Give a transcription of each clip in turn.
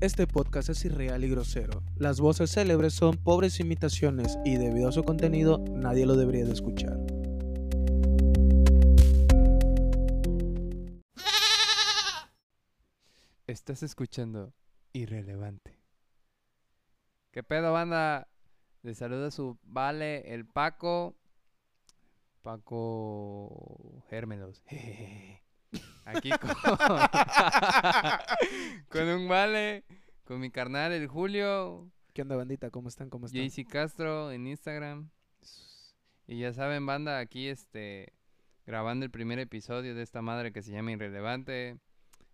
Este podcast es irreal y grosero. Las voces célebres son pobres imitaciones y debido a su contenido nadie lo debería de escuchar. Estás escuchando Irrelevante. ¿Qué pedo, banda? Les saluda su vale, el Paco. Paco Gérmelos. Aquí con, con un vale, con mi carnal, el Julio. ¿Qué onda, bandita? ¿Cómo están? ¿Cómo están? JC Castro en Instagram. Y ya saben, banda, aquí este grabando el primer episodio de esta madre que se llama Irrelevante.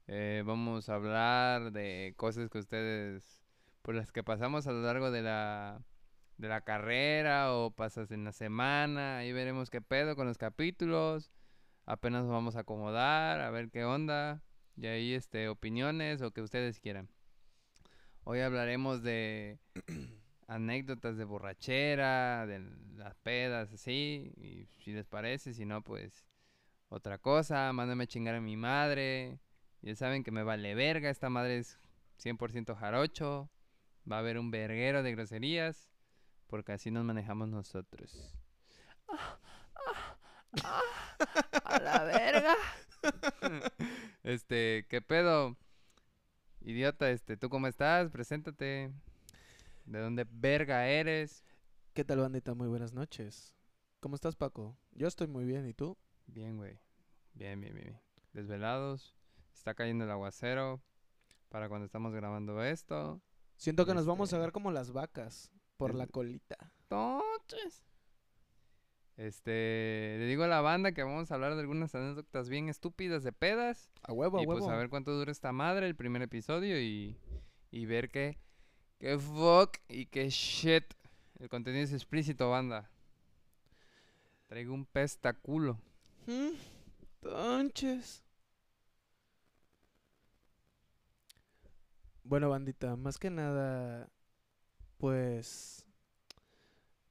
Eh, vamos a hablar de cosas que ustedes, por las que pasamos a lo largo de la, de la carrera o pasas en la semana. Ahí veremos qué pedo con los capítulos. Apenas nos vamos a acomodar, a ver qué onda. Y ahí este, opiniones o que ustedes quieran. Hoy hablaremos de anécdotas de borrachera, de las pedas, así. Y si les parece, si no, pues otra cosa. Mándame a chingar a mi madre. Ya saben que me vale verga. Esta madre es 100% jarocho. Va a haber un verguero de groserías. Porque así nos manejamos nosotros. a la verga. este, ¿qué pedo? Idiota, este, ¿tú cómo estás? Preséntate. ¿De dónde verga eres? ¿Qué tal, bandita? Muy buenas noches. ¿Cómo estás, Paco? Yo estoy muy bien, ¿y tú? Bien, güey. Bien, bien, bien. Desvelados. Está cayendo el aguacero. Para cuando estamos grabando esto. Siento que nos vamos a Este- ver como las vacas por El- la colita. Entonces. Este, le digo a la banda que vamos a hablar de algunas anécdotas bien estúpidas de pedas. A huevo, a y huevo. pues a ver cuánto dura esta madre, el primer episodio y, y ver qué, qué fuck y qué shit. El contenido es explícito, banda. Traigo un pestaculo. Mm, Entonces. Bueno, bandita, más que nada, pues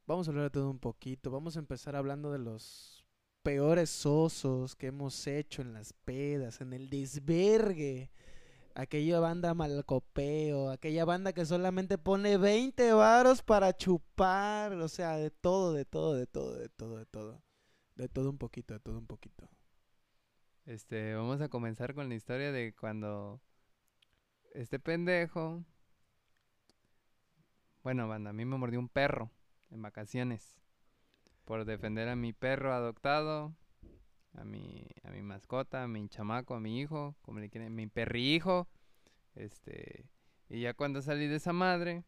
vamos a hablar de todo un poquito. Vamos a empezar hablando de los peores osos que hemos hecho en las pedas, en el desvergue. Aquella banda malcopeo, aquella banda que solamente pone 20 varos para chupar, o sea, de todo, de todo, de todo, de todo, de todo. De todo un poquito, de todo un poquito. Este, vamos a comenzar con la historia de cuando este pendejo. Bueno, banda, a mí me mordió un perro en vacaciones. Por defender a mi perro adoptado, a mi, a mi mascota, a mi chamaco, a mi hijo, como le quieren, mi perrihijo. Este, y ya cuando salí de esa madre,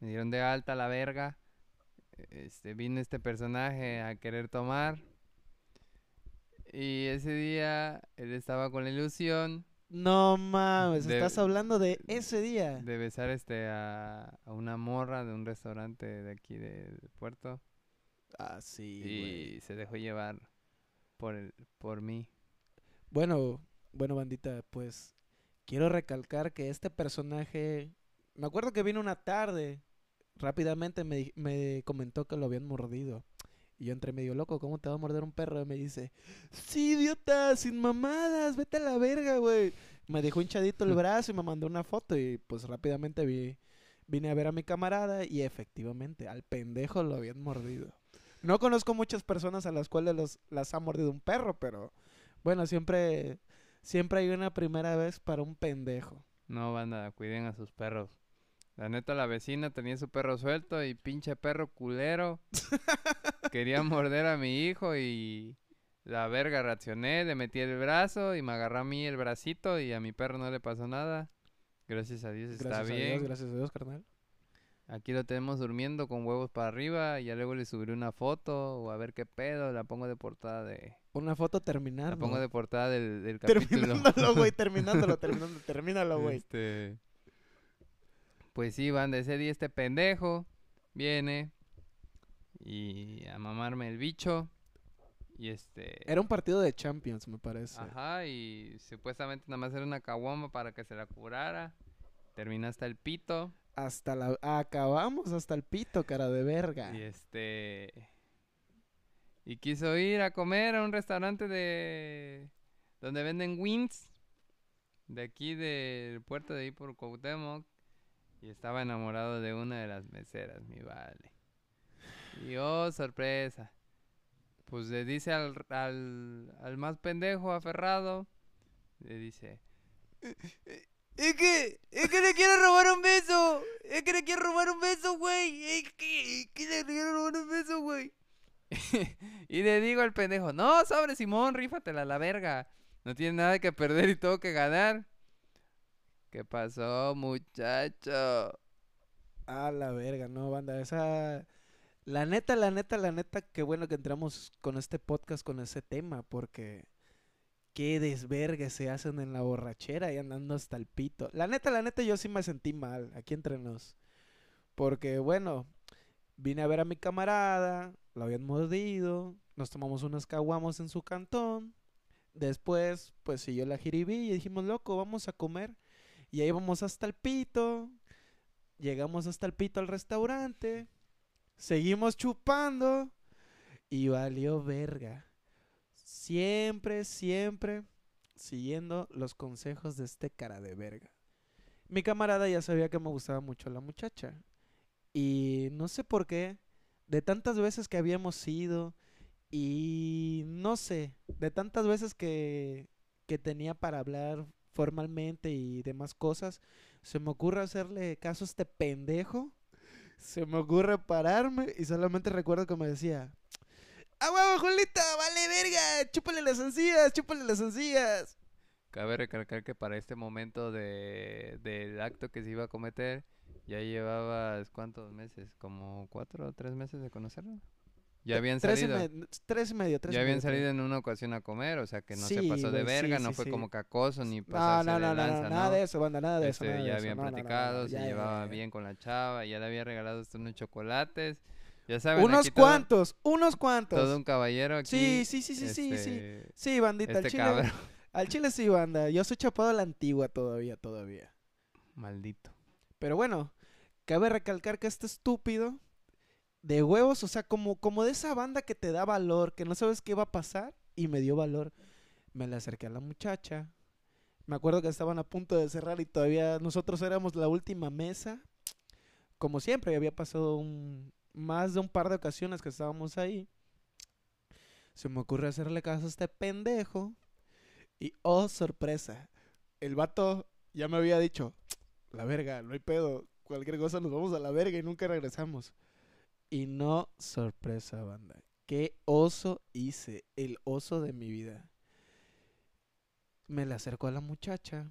me dieron de alta la verga. Este, vino este personaje a querer tomar. Y ese día él estaba con la ilusión No mames, De- estás hablando de ese día. de besar este a, a una morra de un restaurante de aquí de, de Puerto Ah, sí, y se dejó llevar por el, por mí. Bueno, bueno, bandita, pues quiero recalcar que este personaje, me acuerdo que vino una tarde, rápidamente me, me comentó que lo habían mordido. Y yo entré medio loco, ¿cómo te va a morder un perro? Y me dice, sí, idiota, sin mamadas, vete a la verga, güey. Me dejó hinchadito el brazo y me mandó una foto y pues rápidamente vi, vine a ver a mi camarada y efectivamente al pendejo lo habían mordido. No conozco muchas personas a las cuales los, las ha mordido un perro, pero bueno, siempre, siempre hay una primera vez para un pendejo. No, banda, cuiden a sus perros. La neta, la vecina tenía su perro suelto y pinche perro culero. Quería morder a mi hijo y la verga reaccioné, le metí el brazo y me agarró a mí el bracito y a mi perro no le pasó nada. Gracias a Dios está Gracias a bien. Dios, gracias a Dios, carnal. Aquí lo tenemos durmiendo con huevos para arriba y ya luego le subiré una foto o a ver qué pedo, la pongo de portada de... Una foto La terminando. pongo de portada del, del capítulo. Terminándolo, güey, terminándolo, terminando, termínalo, güey. Este... Pues sí, banda, ese día este pendejo viene y a mamarme el bicho y este... Era un partido de Champions, me parece. Ajá, y supuestamente nada más era una caguama para que se la curara. Termina hasta el pito. Hasta la... Acabamos hasta el pito, cara de verga. Y este. Y quiso ir a comer a un restaurante de. donde venden wings. de aquí del puerto de ahí por Cuauhtémoc y estaba enamorado de una de las meseras, mi vale. Y oh, sorpresa. Pues le dice al, al, al más pendejo aferrado, le dice, es que, es que le quiero robar un beso. Es que le quiero robar un beso, güey. Es que, es le quiero robar un beso, güey. y le digo al pendejo, no, sobre Simón, rífatela a la verga. No tiene nada que perder y todo que ganar. ¿Qué pasó, muchacho? A la verga, no, banda. Esa. La neta, la neta, la neta, qué bueno que entramos con este podcast, con ese tema, porque qué desvergue se hacen en la borrachera y andando hasta el pito. La neta, la neta, yo sí me sentí mal, aquí entre nos. Porque, bueno, vine a ver a mi camarada, lo habían mordido, nos tomamos unos caguamos en su cantón. Después, pues siguió la jiribí y dijimos, loco, vamos a comer. Y ahí vamos hasta el pito. Llegamos hasta el pito al restaurante. Seguimos chupando. Y valió verga. Siempre, siempre siguiendo los consejos de este cara de verga. Mi camarada ya sabía que me gustaba mucho la muchacha. Y no sé por qué, de tantas veces que habíamos ido y no sé, de tantas veces que, que tenía para hablar formalmente y demás cosas, se me ocurre hacerle caso a este pendejo. Se me ocurre pararme y solamente recuerdo que me decía, ¡Ah, huevo, Julita! ¡Vale, verga! ¡Chúpale las encías! ¡Chúpale las encías! Cabe recalcar que para este momento de, del acto que se iba a cometer, ya llevabas cuántos meses, como cuatro o tres meses de conocerlo. Ya habían tres salido. Y me- tres y medio, tres Ya habían medio, salido en una ocasión a comer, o sea que no se pasó de güey, sí, verga, no sí, fue como cacoso ni No, pasarse no, de no, no, lanza, no, nada de eso, banda, nada de eso. Este, nada de ya eso, habían no, no, no, no, platicado, se ya, llevaba ya. bien con la chava, ya le había regalado hasta unos chocolates. Ya saben, Unos todo- cuantos, unos cuantos. Todo un caballero aquí. Sí, sí, sí, sí, sí, sí. este, Sí, bandita, al Este chile. cabrón. Al chile sí, banda. Yo soy chapado a la antigua todavía, todavía. Maldito. Pero bueno, cabe recalcar que este estúpido de huevos, o sea, como, como de esa banda que te da valor, que no sabes qué va a pasar, y me dio valor. Me le acerqué a la muchacha. Me acuerdo que estaban a punto de cerrar y todavía nosotros éramos la última mesa. Como siempre, había pasado un, más de un par de ocasiones que estábamos ahí. Se me ocurre hacerle caso a este pendejo. Y oh, sorpresa. El vato ya me había dicho, la verga, no hay pedo. Cualquier cosa nos vamos a la verga y nunca regresamos. Y no, sorpresa, banda. Qué oso hice, el oso de mi vida. Me le acerco a la muchacha.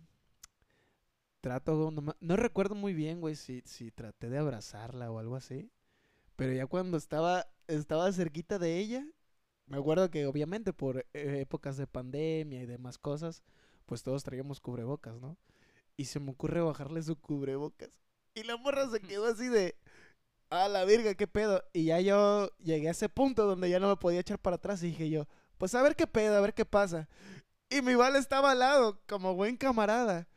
Trato, no recuerdo muy bien, güey, si, si traté de abrazarla o algo así. Pero ya cuando estaba, estaba cerquita de ella, me acuerdo que obviamente por eh, épocas de pandemia y demás cosas, pues todos traíamos cubrebocas, ¿no? Y se me ocurre bajarle su cubrebocas. Y la morra se quedó así de, a la verga, qué pedo. Y ya yo llegué a ese punto donde ya no me podía echar para atrás y dije yo, pues a ver qué pedo, a ver qué pasa. Y mi vale estaba al lado, como buen camarada.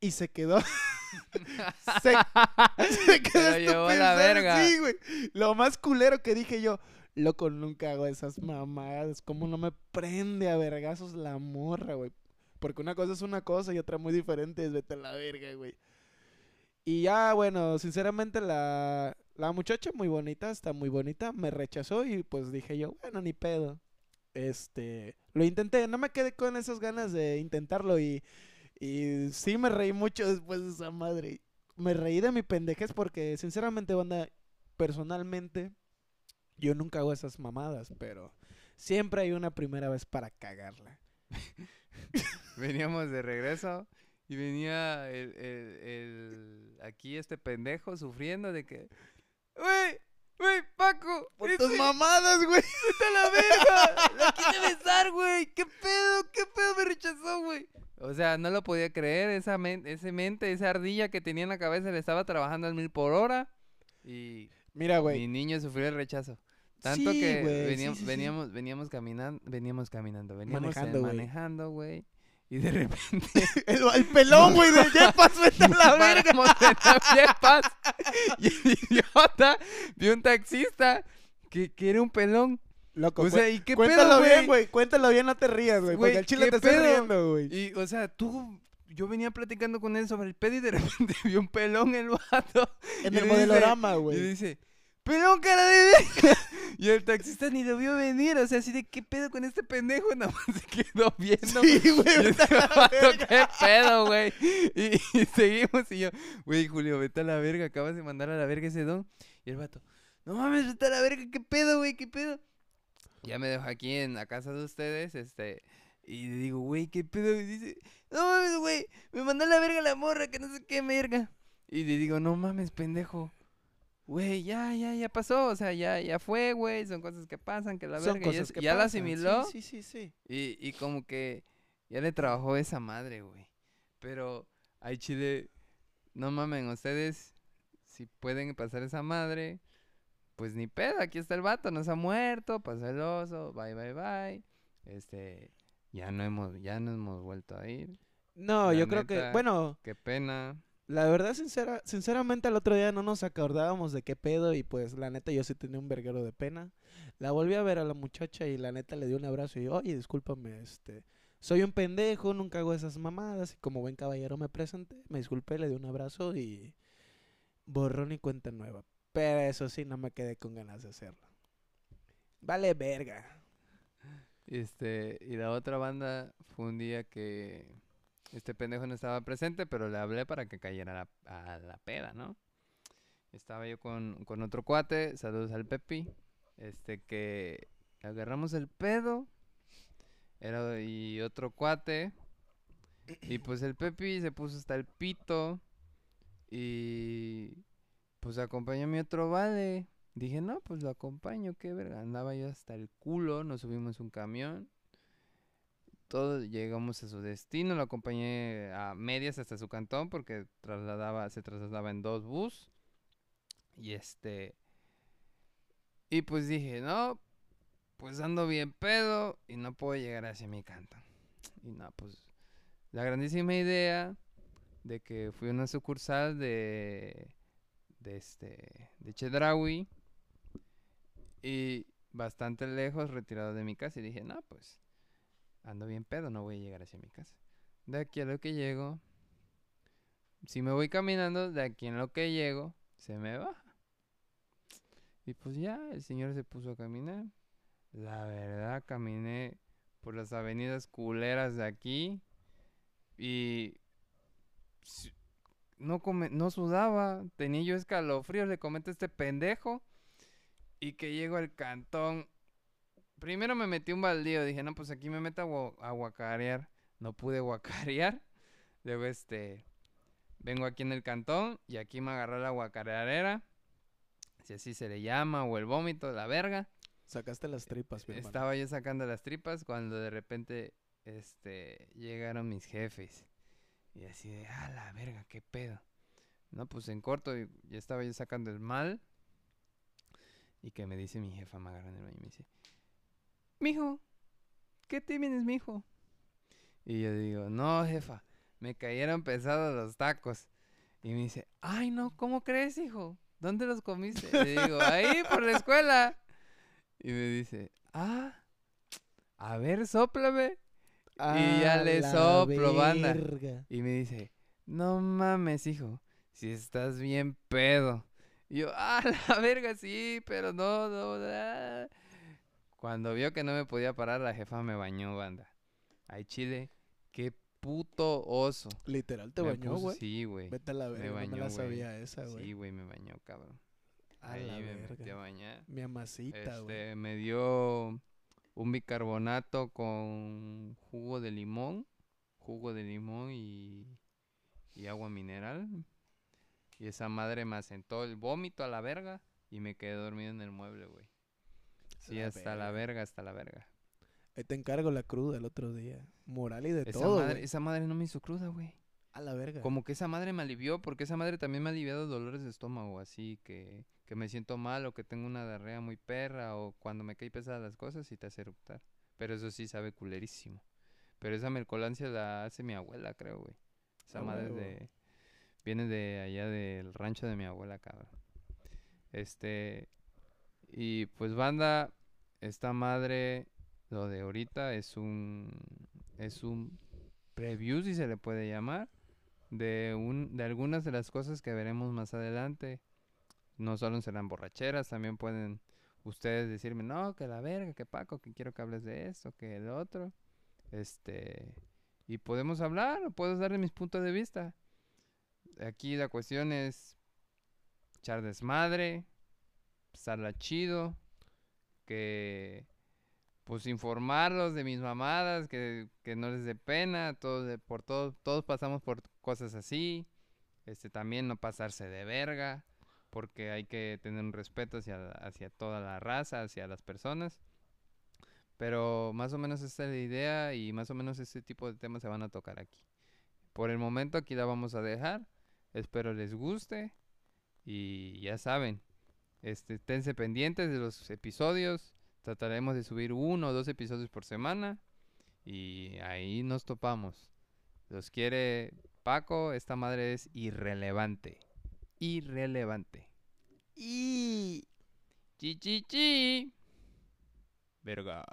Y se quedó. se, se quedó llevó a estupendo, la verga. Sí, güey. Lo más culero que dije yo, loco, nunca hago esas mamadas. Como no me prende a vergazos la morra, güey. Porque una cosa es una cosa y otra muy diferente es vete a la verga, güey. Y ya, bueno, sinceramente la, la muchacha muy bonita, está muy bonita, me rechazó y pues dije yo, bueno, ni pedo. Este, lo intenté, no me quedé con esas ganas de intentarlo y, y sí me reí mucho después de esa madre. Me reí de mi pendejez porque sinceramente, banda, personalmente, yo nunca hago esas mamadas, pero siempre hay una primera vez para cagarla. Veníamos de regreso y venía el, el, el- aquí este pendejo sufriendo de que, güey, güey, Paco, Por tus mamadas, güey. vete a la verga, la quise besar, güey, qué pedo, qué pedo me rechazó, güey. O sea, no lo podía creer, esa men- ese mente, esa ardilla que tenía en la cabeza le estaba trabajando al mil por hora y Mira, mi güey. niño sufrió el rechazo. Tanto Sí, que veníamos, sí, sí. veníamos, veníamos caminando, veníamos caminando, veníamos Manejando, güey. Y de repente El, el pelón, güey, del Jepas, vete a la verga. Yepas, y el idiota vio un taxista que, que era un pelón. Loco, O sea, ¿y qué cuéntalo pedo, bien, güey? Cuéntalo bien, no te rías, güey. Porque el chile ¿qué te está riendo, güey. Y, o sea, tú yo venía platicando con él sobre el pedo y de repente vi un pelón el vato. En el modelorama, güey. Y dice, pelón cara de. Y el taxista ni lo vio venir, o sea, así de, ¿qué pedo con este pendejo? Nada más se quedó viendo. Sí, güey, Y vato, verga. ¿qué pedo, güey? Y, y seguimos y yo, güey, Julio, vete a la verga, acabas de mandar a la verga ese don. Y el vato, no mames, vete a la verga, ¿qué pedo, güey? ¿Qué pedo? Ya me dejo aquí en la casa de ustedes, este, y le digo, güey, ¿qué pedo? Y dice, no mames, güey, me mandó a la verga la morra, que no sé qué verga. Y le digo, no mames, pendejo. Güey, ya, ya, ya pasó, o sea, ya, ya fue, güey, son cosas que pasan, que la Son verga, y cosas es- que ya la pasan. asimiló. Sí, sí, sí, sí. Y, y como que ya le trabajó esa madre, güey. Pero ay, Chile, no mamen, ustedes, si pueden pasar esa madre, pues ni pedo, aquí está el vato, no se ha muerto, pasó el oso, bye, bye, bye. Este, ya no hemos, ya no hemos vuelto a ir. No, La yo creo que, bueno, Qué pena. La verdad, sincera, sinceramente, al otro día no nos acordábamos de qué pedo y pues la neta yo sí tenía un verguero de pena. La volví a ver a la muchacha y la neta le di un abrazo y oye, discúlpame, este, soy un pendejo, nunca hago esas mamadas y como buen caballero me presenté, me disculpé, le di un abrazo y borrón y cuenta nueva. Pero eso sí, no me quedé con ganas de hacerlo. Vale, verga. Este, y la otra banda fue un día que este pendejo no estaba presente, pero le hablé para que cayera a la, peda, ¿no? Estaba yo con, con otro cuate, saludos al Pepi, este que agarramos el pedo, era y otro cuate, y pues el Pepi se puso hasta el pito, y pues acompañó a mi otro vale. Dije, no, pues lo acompaño, qué verga. Andaba yo hasta el culo, nos subimos un camión. Todos llegamos a su destino, lo acompañé a medias hasta su cantón porque trasladaba, se trasladaba en dos bus. Y este. Y pues dije, no, pues ando bien pedo y no puedo llegar hacia mi cantón. Y no, pues la grandísima idea de que fui a una sucursal de de este de Chedraui y bastante lejos retirado de mi casa y dije, "No, pues ando bien pedo, no voy a llegar hacia mi casa." De aquí a lo que llego si me voy caminando, de aquí en lo que llego se me baja. Y pues ya el señor se puso a caminar. La verdad caminé por las avenidas culeras de aquí y no come- no sudaba, tenía yo escalofríos, le comento a este pendejo y que llego al cantón. Primero me metí un baldío, dije, no, pues aquí me meto a, gua- a guacarear. No pude guacarear. Luego este vengo aquí en el cantón y aquí me agarró la guacareadera. Si así se le llama, o el vómito, la verga. Sacaste las tripas, mi hermano. Estaba yo sacando las tripas cuando de repente este llegaron mis jefes. Y así de, ah, la verga, qué pedo. No, pues en corto y- ya estaba yo sacando el mal. Y que me dice mi jefa, me agarra en el baño y me dice, Mijo, ¿qué te vienes, mijo? Y yo digo, no, jefa, me cayeron pesados los tacos. Y me dice, ay, no, ¿cómo crees, hijo? ¿Dónde los comiste? Le digo, ahí por la escuela. Y me dice, ah, a ver, sóplame. y ya le soplo, banda. Y me dice, no mames, hijo, si estás bien pedo. Y yo, ah, la verga, sí, pero no, no, ah". Cuando vio que no me podía parar, la jefa me bañó, banda. Ay, chile, qué puto oso. Literal te Me bañó, güey. Sí, güey. Vete a la Me verga, no bañó, me la sabía esa, güey. Sí, güey, me bañó, cabrón. A Ahí la me metí verga. a bañar. Mi amasita, güey. Este, me dio un bicarbonato con jugo de limón, jugo de limón y, y agua mineral. Y esa madre me asentó el vómito a la verga y me quedé dormido en el mueble, güey. Sí, La hasta la verga. hasta la verga. Ahí te encargo la cruda el otro día. Moral y de Esa, todo, madre, esa madre no me hizo cruda, güey. A la verga. Como que esa madre me alivió, porque esa madre también me ha aliviado dolores de estómago, así que, que me siento mal o que tengo una diarrea muy perra o cuando me cae pesadas las cosas y te hace eructar. Pero eso sí sabe culerísimo. Pero esa mercolancia la hace mi abuela, creo, güey. Esa madre de... Viene de allá del rancho de mi abuela, cabrón. Este... Y pues banda, esta madre, lo de ahorita es un... Es un preview, si se le puede llamar, de, un, de algunas de las cosas que veremos más adelante. No solo serán borracheras, también pueden ustedes decirme, no, que la verga, que Paco, que quiero que hables de esto, que el otro. Este, y podemos hablar, puedo darle mis puntos de vista. Aquí la cuestión es echar desmadre, pasarla chido, que pues informarlos de mis mamadas, que, que no les dé pena, todos por todos, todos pasamos por cosas así. Este también no pasarse de verga, porque hay que tener un respeto hacia, hacia toda la raza, hacia las personas. Pero más o menos esta es la idea y más o menos este tipo de temas se van a tocar aquí. Por el momento aquí la vamos a dejar. Espero les guste. Y ya saben, este, esténse pendientes de los episodios. Trataremos de subir uno o dos episodios por semana. Y ahí nos topamos. Los quiere Paco. Esta madre es irrelevante. Irrelevante. Y... Chi chi chi. Verga.